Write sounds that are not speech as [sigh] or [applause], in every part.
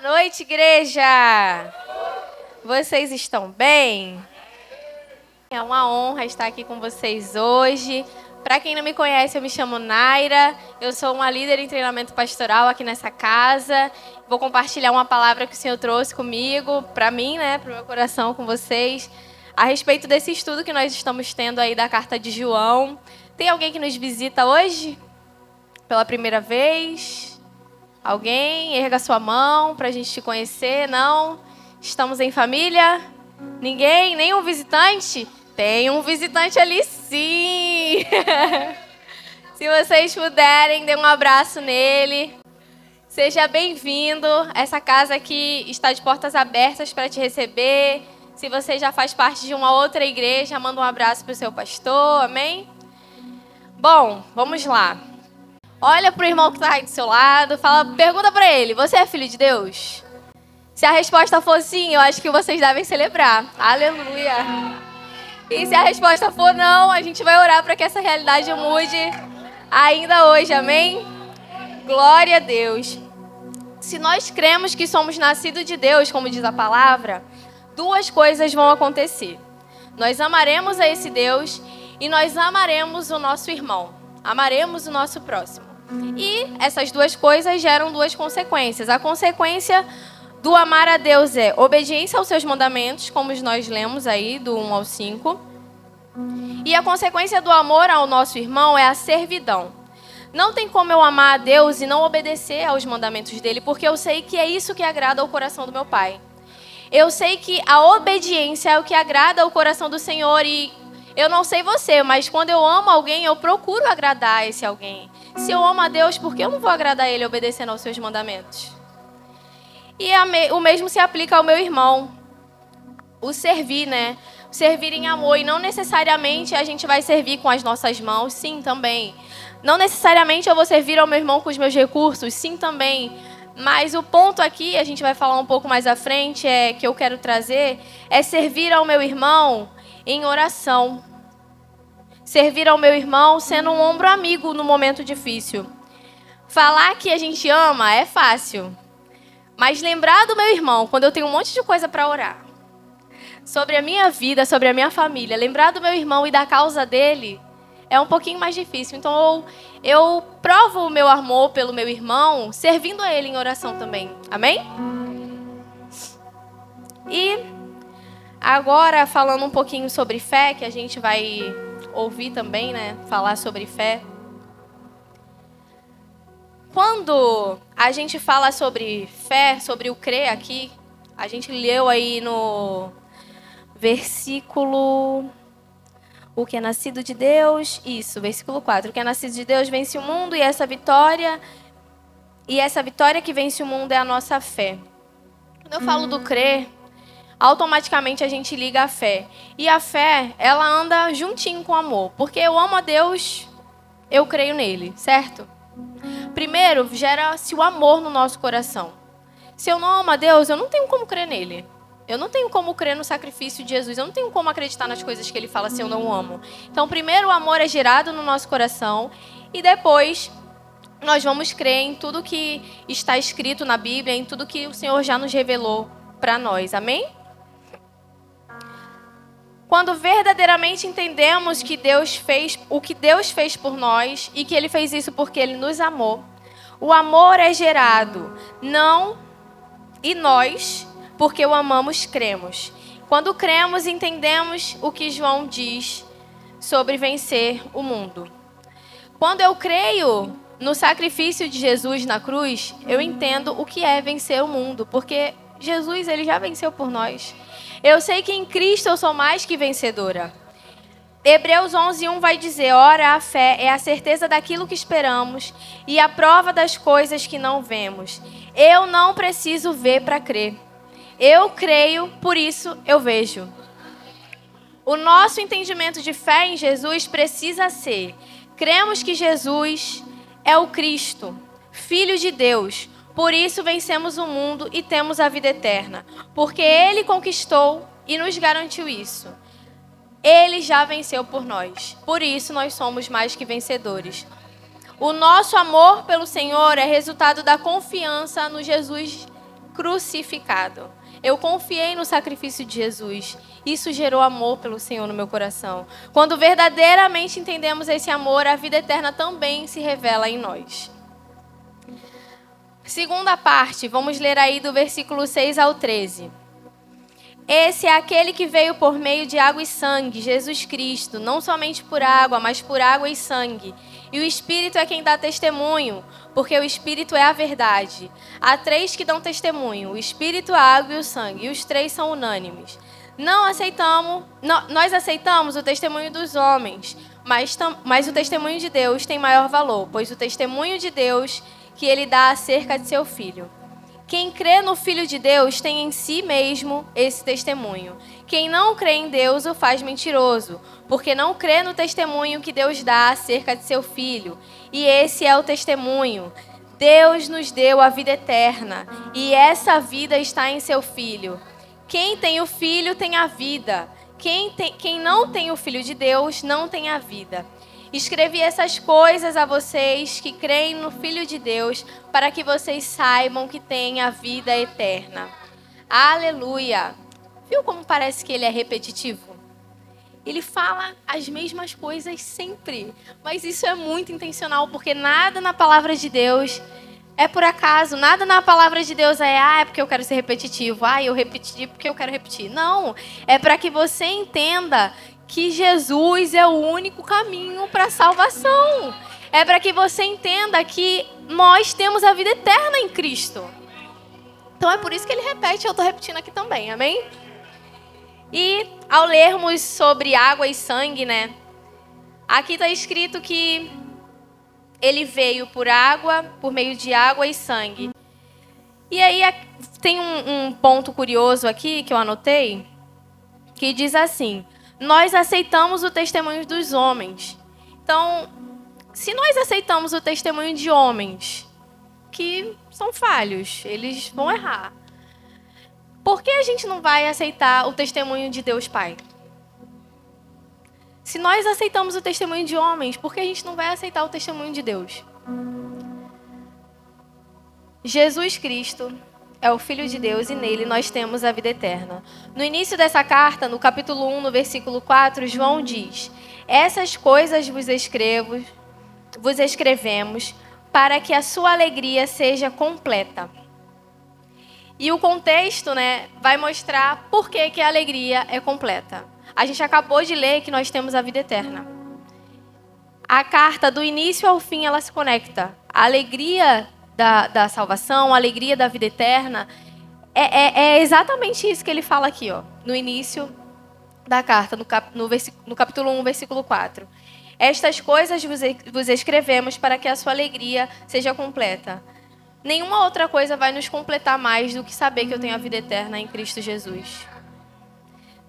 Boa noite, igreja! Vocês estão bem? É uma honra estar aqui com vocês hoje. Para quem não me conhece, eu me chamo Naira. Eu sou uma líder em treinamento pastoral aqui nessa casa. Vou compartilhar uma palavra que o Senhor trouxe comigo, para mim, né, para o meu coração, com vocês, a respeito desse estudo que nós estamos tendo aí da carta de João. Tem alguém que nos visita hoje? Pela primeira vez? Alguém? Erga sua mão para a gente te conhecer. Não? Estamos em família? Ninguém? Nenhum visitante? Tem um visitante ali sim! [laughs] Se vocês puderem, dê um abraço nele. Seja bem-vindo. Essa casa aqui está de portas abertas para te receber. Se você já faz parte de uma outra igreja, manda um abraço para o seu pastor. Amém? Bom, vamos lá. Olha para o irmão que está aí do seu lado, fala, pergunta para ele: Você é filho de Deus? Se a resposta for sim, eu acho que vocês devem celebrar. Aleluia. E se a resposta for não, a gente vai orar para que essa realidade mude ainda hoje. Amém? Glória a Deus. Se nós cremos que somos nascidos de Deus, como diz a palavra, duas coisas vão acontecer. Nós amaremos a esse Deus e nós amaremos o nosso irmão. Amaremos o nosso próximo. E essas duas coisas geram duas consequências. A consequência do amar a Deus é obediência aos seus mandamentos, como nós lemos aí, do 1 ao 5. E a consequência do amor ao nosso irmão é a servidão. Não tem como eu amar a Deus e não obedecer aos mandamentos dele, porque eu sei que é isso que agrada ao coração do meu Pai. Eu sei que a obediência é o que agrada ao coração do Senhor e eu não sei você, mas quando eu amo alguém, eu procuro agradar esse alguém. Se eu amo a Deus, por que eu não vou agradar Ele obedecendo aos seus mandamentos? E o mesmo se aplica ao meu irmão. O servir, né? Servir em amor. E não necessariamente a gente vai servir com as nossas mãos, sim, também. Não necessariamente eu vou servir ao meu irmão com os meus recursos, sim, também. Mas o ponto aqui, a gente vai falar um pouco mais à frente, é que eu quero trazer, é servir ao meu irmão em oração. Servir ao meu irmão sendo um ombro amigo no momento difícil. Falar que a gente ama é fácil. Mas lembrar do meu irmão quando eu tenho um monte de coisa para orar. Sobre a minha vida, sobre a minha família, lembrar do meu irmão e da causa dele é um pouquinho mais difícil. Então eu, eu provo o meu amor pelo meu irmão servindo a ele em oração também. Amém? E agora falando um pouquinho sobre fé, que a gente vai ouvir também, né, falar sobre fé. Quando a gente fala sobre fé, sobre o crer aqui, a gente leu aí no versículo o que é nascido de Deus, isso, versículo 4. O que é nascido de Deus vence o mundo e essa vitória e essa vitória que vence o mundo é a nossa fé. Quando eu falo do crer, automaticamente a gente liga a fé. E a fé, ela anda juntinho com o amor. Porque eu amo a Deus, eu creio nele, certo? Primeiro, gera-se o amor no nosso coração. Se eu não amo a Deus, eu não tenho como crer nele. Eu não tenho como crer no sacrifício de Jesus. Eu não tenho como acreditar nas coisas que ele fala se eu não o amo. Então, primeiro o amor é gerado no nosso coração e depois nós vamos crer em tudo que está escrito na Bíblia, em tudo que o Senhor já nos revelou para nós. Amém? Quando verdadeiramente entendemos que Deus fez o que Deus fez por nós e que ele fez isso porque ele nos amou. O amor é gerado não e nós, porque o amamos, cremos. Quando cremos, entendemos o que João diz sobre vencer o mundo. Quando eu creio no sacrifício de Jesus na cruz, eu entendo o que é vencer o mundo, porque Jesus ele já venceu por nós. Eu sei que em Cristo eu sou mais que vencedora. Hebreus 11:1 vai dizer: "Ora, a fé é a certeza daquilo que esperamos e a prova das coisas que não vemos. Eu não preciso ver para crer. Eu creio, por isso eu vejo." O nosso entendimento de fé em Jesus precisa ser: cremos que Jesus é o Cristo, Filho de Deus, por isso vencemos o mundo e temos a vida eterna, porque Ele conquistou e nos garantiu isso. Ele já venceu por nós, por isso nós somos mais que vencedores. O nosso amor pelo Senhor é resultado da confiança no Jesus crucificado. Eu confiei no sacrifício de Jesus. Isso gerou amor pelo Senhor no meu coração. Quando verdadeiramente entendemos esse amor, a vida eterna também se revela em nós. Segunda parte, vamos ler aí do versículo 6 ao 13. Esse é aquele que veio por meio de água e sangue, Jesus Cristo, não somente por água, mas por água e sangue. E o Espírito é quem dá testemunho, porque o Espírito é a verdade. Há três que dão testemunho: o Espírito, a água e o sangue, e os três são unânimes. Não aceitamos, não, nós aceitamos o testemunho dos homens, mas, mas o testemunho de Deus tem maior valor, pois o testemunho de Deus que ele dá acerca de seu filho. Quem crê no Filho de Deus tem em si mesmo esse testemunho. Quem não crê em Deus o faz mentiroso, porque não crê no testemunho que Deus dá acerca de seu Filho. E esse é o testemunho. Deus nos deu a vida eterna, e essa vida está em seu Filho. Quem tem o Filho tem a vida. Quem, tem, quem não tem o Filho de Deus não tem a vida. Escrevi essas coisas a vocês que creem no Filho de Deus, para que vocês saibam que têm a vida eterna. Aleluia! Viu como parece que ele é repetitivo? Ele fala as mesmas coisas sempre, mas isso é muito intencional, porque nada na palavra de Deus é por acaso, nada na palavra de Deus é, ah, é porque eu quero ser repetitivo, ah, eu repeti porque eu quero repetir. Não, é para que você entenda que Jesus é o único caminho para a salvação. É para que você entenda que nós temos a vida eterna em Cristo. Então é por isso que ele repete, eu estou repetindo aqui também, amém? E ao lermos sobre água e sangue, né? Aqui está escrito que ele veio por água, por meio de água e sangue. E aí tem um, um ponto curioso aqui que eu anotei, que diz assim: nós aceitamos o testemunho dos homens. Então, se nós aceitamos o testemunho de homens que são falhos, eles vão errar. Por que a gente não vai aceitar o testemunho de Deus Pai? Se nós aceitamos o testemunho de homens, por que a gente não vai aceitar o testemunho de Deus? Jesus Cristo é o Filho de Deus e nele nós temos a vida eterna. No início dessa carta, no capítulo 1, no versículo 4, João diz: Essas coisas vos escrevo, vos escrevemos para que a sua alegria seja completa. E o contexto, né, vai mostrar por que, que a alegria é completa. A gente acabou de ler que nós temos a vida eterna. A carta, do início ao fim, ela se conecta. A alegria da, da salvação, a alegria da vida eterna. É, é, é, exatamente isso que ele fala aqui, ó, no início da carta, no, cap, no, no capítulo 1, versículo 4. Estas coisas vos, vos escrevemos para que a sua alegria seja completa. Nenhuma outra coisa vai nos completar mais do que saber que eu tenho a vida eterna em Cristo Jesus.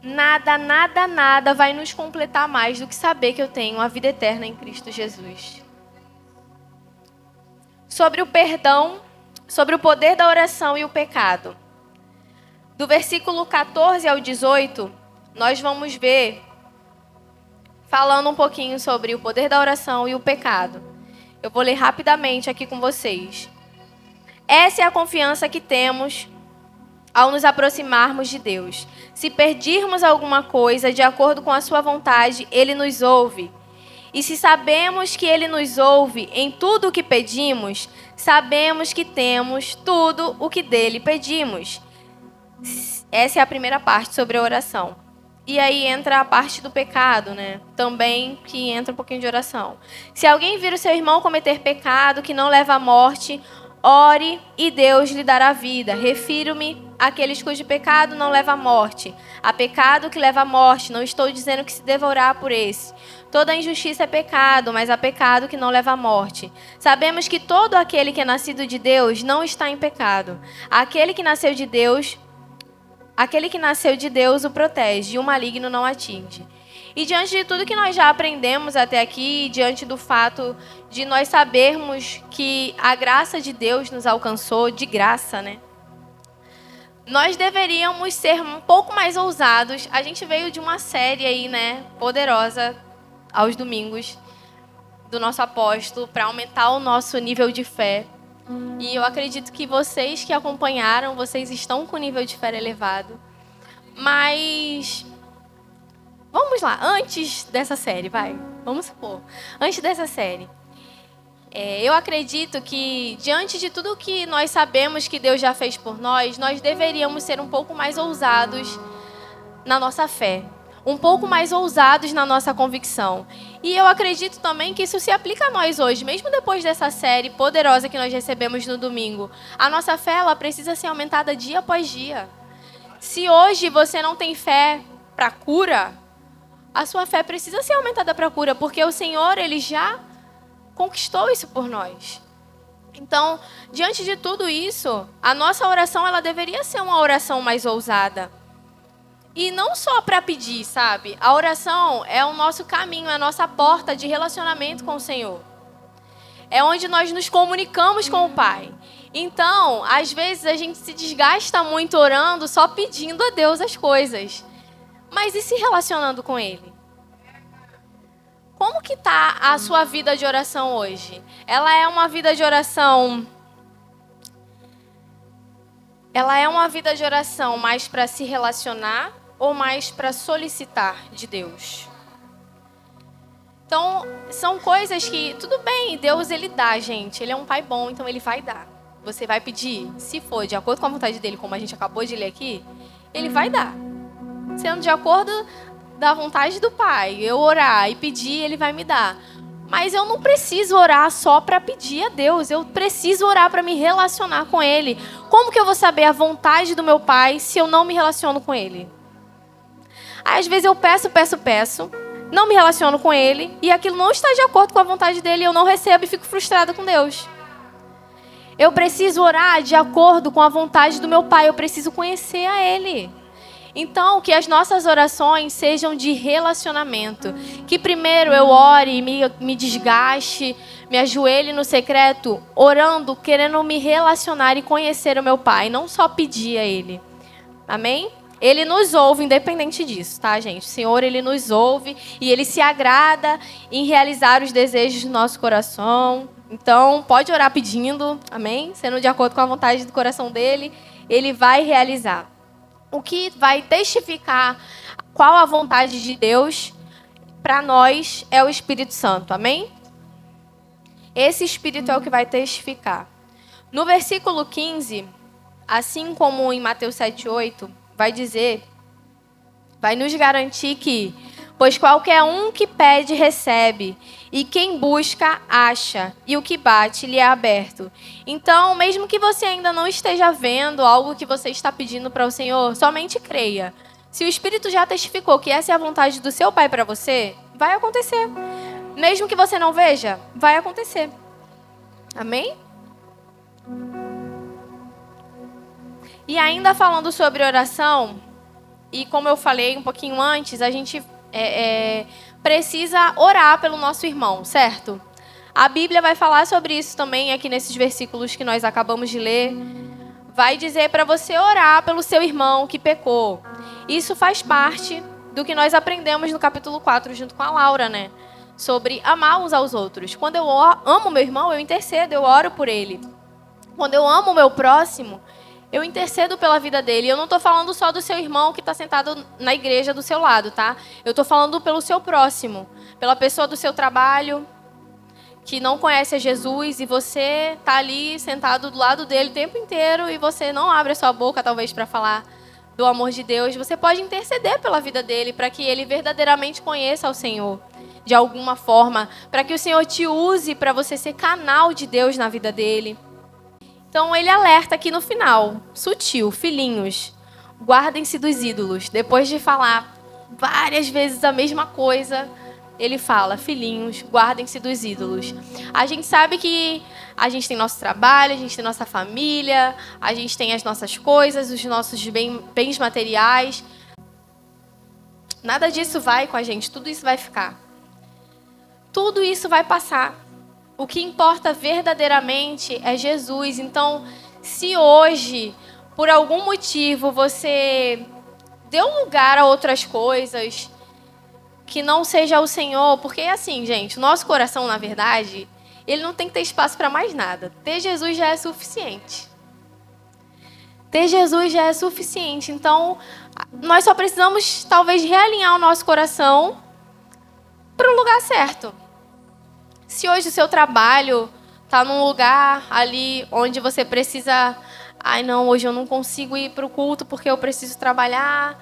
Nada, nada, nada vai nos completar mais do que saber que eu tenho a vida eterna em Cristo Jesus sobre o perdão, sobre o poder da oração e o pecado. Do versículo 14 ao 18, nós vamos ver falando um pouquinho sobre o poder da oração e o pecado. Eu vou ler rapidamente aqui com vocês. Essa é a confiança que temos ao nos aproximarmos de Deus. Se perdirmos alguma coisa de acordo com a sua vontade, ele nos ouve. E se sabemos que Ele nos ouve em tudo o que pedimos, sabemos que temos tudo o que dele pedimos. Essa é a primeira parte sobre a oração. E aí entra a parte do pecado, né? Também que entra um pouquinho de oração. Se alguém vir o seu irmão cometer pecado que não leva à morte, ore e Deus lhe dará vida. Refiro-me àqueles cujo pecado não leva à morte. Há pecado que leva à morte, não estou dizendo que se devorar por esse. Toda injustiça é pecado, mas há pecado que não leva à morte. Sabemos que todo aquele que é nascido de Deus não está em pecado. Aquele que nasceu de Deus, aquele que nasceu de Deus o protege e o maligno não atinge. E diante de tudo que nós já aprendemos até aqui, diante do fato de nós sabermos que a graça de Deus nos alcançou, de graça, né? Nós deveríamos ser um pouco mais ousados. A gente veio de uma série aí, né, poderosa, aos domingos do nosso apóstolo para aumentar o nosso nível de fé. E eu acredito que vocês que acompanharam, vocês estão com nível de fé elevado. Mas vamos lá, antes dessa série, vai. Vamos supor. Antes dessa série. É, eu acredito que, diante de tudo que nós sabemos que Deus já fez por nós, nós deveríamos ser um pouco mais ousados na nossa fé, um pouco mais ousados na nossa convicção. E eu acredito também que isso se aplica a nós hoje, mesmo depois dessa série poderosa que nós recebemos no domingo. A nossa fé ela precisa ser aumentada dia após dia. Se hoje você não tem fé para cura, a sua fé precisa ser aumentada para cura, porque o Senhor ele já conquistou isso por nós. Então, diante de tudo isso, a nossa oração ela deveria ser uma oração mais ousada. E não só para pedir, sabe? A oração é o nosso caminho, é a nossa porta de relacionamento com o Senhor. É onde nós nos comunicamos com o Pai. Então, às vezes a gente se desgasta muito orando, só pedindo a Deus as coisas. Mas e se relacionando com Ele? Como que tá a sua vida de oração hoje? Ela é uma vida de oração Ela é uma vida de oração mais para se relacionar ou mais para solicitar de Deus? Então, são coisas que tudo bem, Deus ele dá, gente. Ele é um pai bom, então ele vai dar. Você vai pedir, se for de acordo com a vontade dele, como a gente acabou de ler aqui, ele vai dar. Sendo de acordo da vontade do Pai, eu orar e pedir, Ele vai me dar. Mas eu não preciso orar só para pedir a Deus, eu preciso orar para me relacionar com Ele. Como que eu vou saber a vontade do meu Pai se eu não me relaciono com Ele? Às vezes eu peço, peço, peço, não me relaciono com Ele e aquilo não está de acordo com a vontade dele, eu não recebo e fico frustrada com Deus. Eu preciso orar de acordo com a vontade do meu Pai, eu preciso conhecer a Ele. Então, que as nossas orações sejam de relacionamento. Que primeiro eu ore me, me desgaste, me ajoelhe no secreto, orando, querendo me relacionar e conhecer o meu Pai, não só pedir a Ele. Amém? Ele nos ouve, independente disso, tá, gente? O Senhor, Ele nos ouve e Ele se agrada em realizar os desejos do nosso coração. Então, pode orar pedindo, amém? Sendo de acordo com a vontade do coração dele, Ele vai realizar o que vai testificar qual a vontade de Deus para nós é o Espírito Santo. Amém? Esse Espírito é o que vai testificar. No versículo 15, assim como em Mateus 7:8, vai dizer, vai nos garantir que Pois qualquer um que pede, recebe, e quem busca, acha, e o que bate, lhe é aberto. Então, mesmo que você ainda não esteja vendo algo que você está pedindo para o Senhor, somente creia. Se o Espírito já testificou que essa é a vontade do seu Pai para você, vai acontecer. Mesmo que você não veja, vai acontecer. Amém? E ainda falando sobre oração, e como eu falei um pouquinho antes, a gente é, é, precisa orar pelo nosso irmão, certo? A Bíblia vai falar sobre isso também aqui nesses versículos que nós acabamos de ler. Vai dizer para você orar pelo seu irmão que pecou. Isso faz parte do que nós aprendemos no capítulo 4 junto com a Laura, né? Sobre amar uns aos outros. Quando eu amo meu irmão, eu intercedo, eu oro por ele. Quando eu amo o meu próximo, eu intercedo pela vida dele. Eu não estou falando só do seu irmão que está sentado na igreja do seu lado, tá? Eu estou falando pelo seu próximo, pela pessoa do seu trabalho que não conhece a Jesus e você está ali sentado do lado dele o tempo inteiro e você não abre a sua boca talvez para falar do amor de Deus. Você pode interceder pela vida dele para que ele verdadeiramente conheça o Senhor de alguma forma, para que o Senhor te use para você ser canal de Deus na vida dele. Então ele alerta aqui no final, sutil, filhinhos, guardem-se dos ídolos. Depois de falar várias vezes a mesma coisa, ele fala, filhinhos, guardem-se dos ídolos. A gente sabe que a gente tem nosso trabalho, a gente tem nossa família, a gente tem as nossas coisas, os nossos bens materiais. Nada disso vai com a gente, tudo isso vai ficar. Tudo isso vai passar. O que importa verdadeiramente é Jesus. Então, se hoje, por algum motivo, você deu lugar a outras coisas que não seja o Senhor, porque assim, gente, o nosso coração, na verdade, ele não tem que ter espaço para mais nada. Ter Jesus já é suficiente. Ter Jesus já é suficiente. Então, nós só precisamos talvez realinhar o nosso coração para o lugar certo. Se hoje o seu trabalho está num lugar ali onde você precisa, ai não, hoje eu não consigo ir para o culto porque eu preciso trabalhar,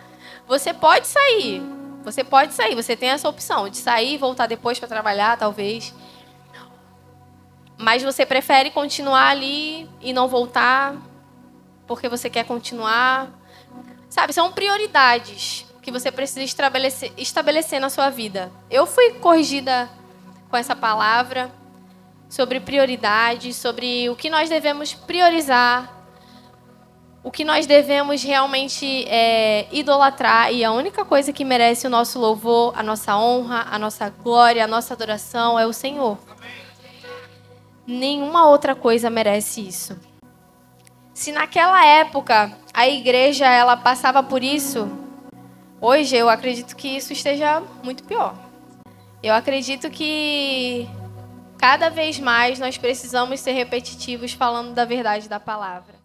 você pode sair. Você pode sair, você tem essa opção de sair e voltar depois para trabalhar, talvez. Mas você prefere continuar ali e não voltar porque você quer continuar. Sabe, são prioridades que você precisa estabelecer, estabelecer na sua vida. Eu fui corrigida com essa palavra sobre prioridade, sobre o que nós devemos priorizar, o que nós devemos realmente é, idolatrar. E a única coisa que merece o nosso louvor, a nossa honra, a nossa glória, a nossa adoração é o Senhor. Nenhuma outra coisa merece isso. Se naquela época a igreja ela passava por isso, hoje eu acredito que isso esteja muito pior. Eu acredito que cada vez mais nós precisamos ser repetitivos falando da verdade da palavra.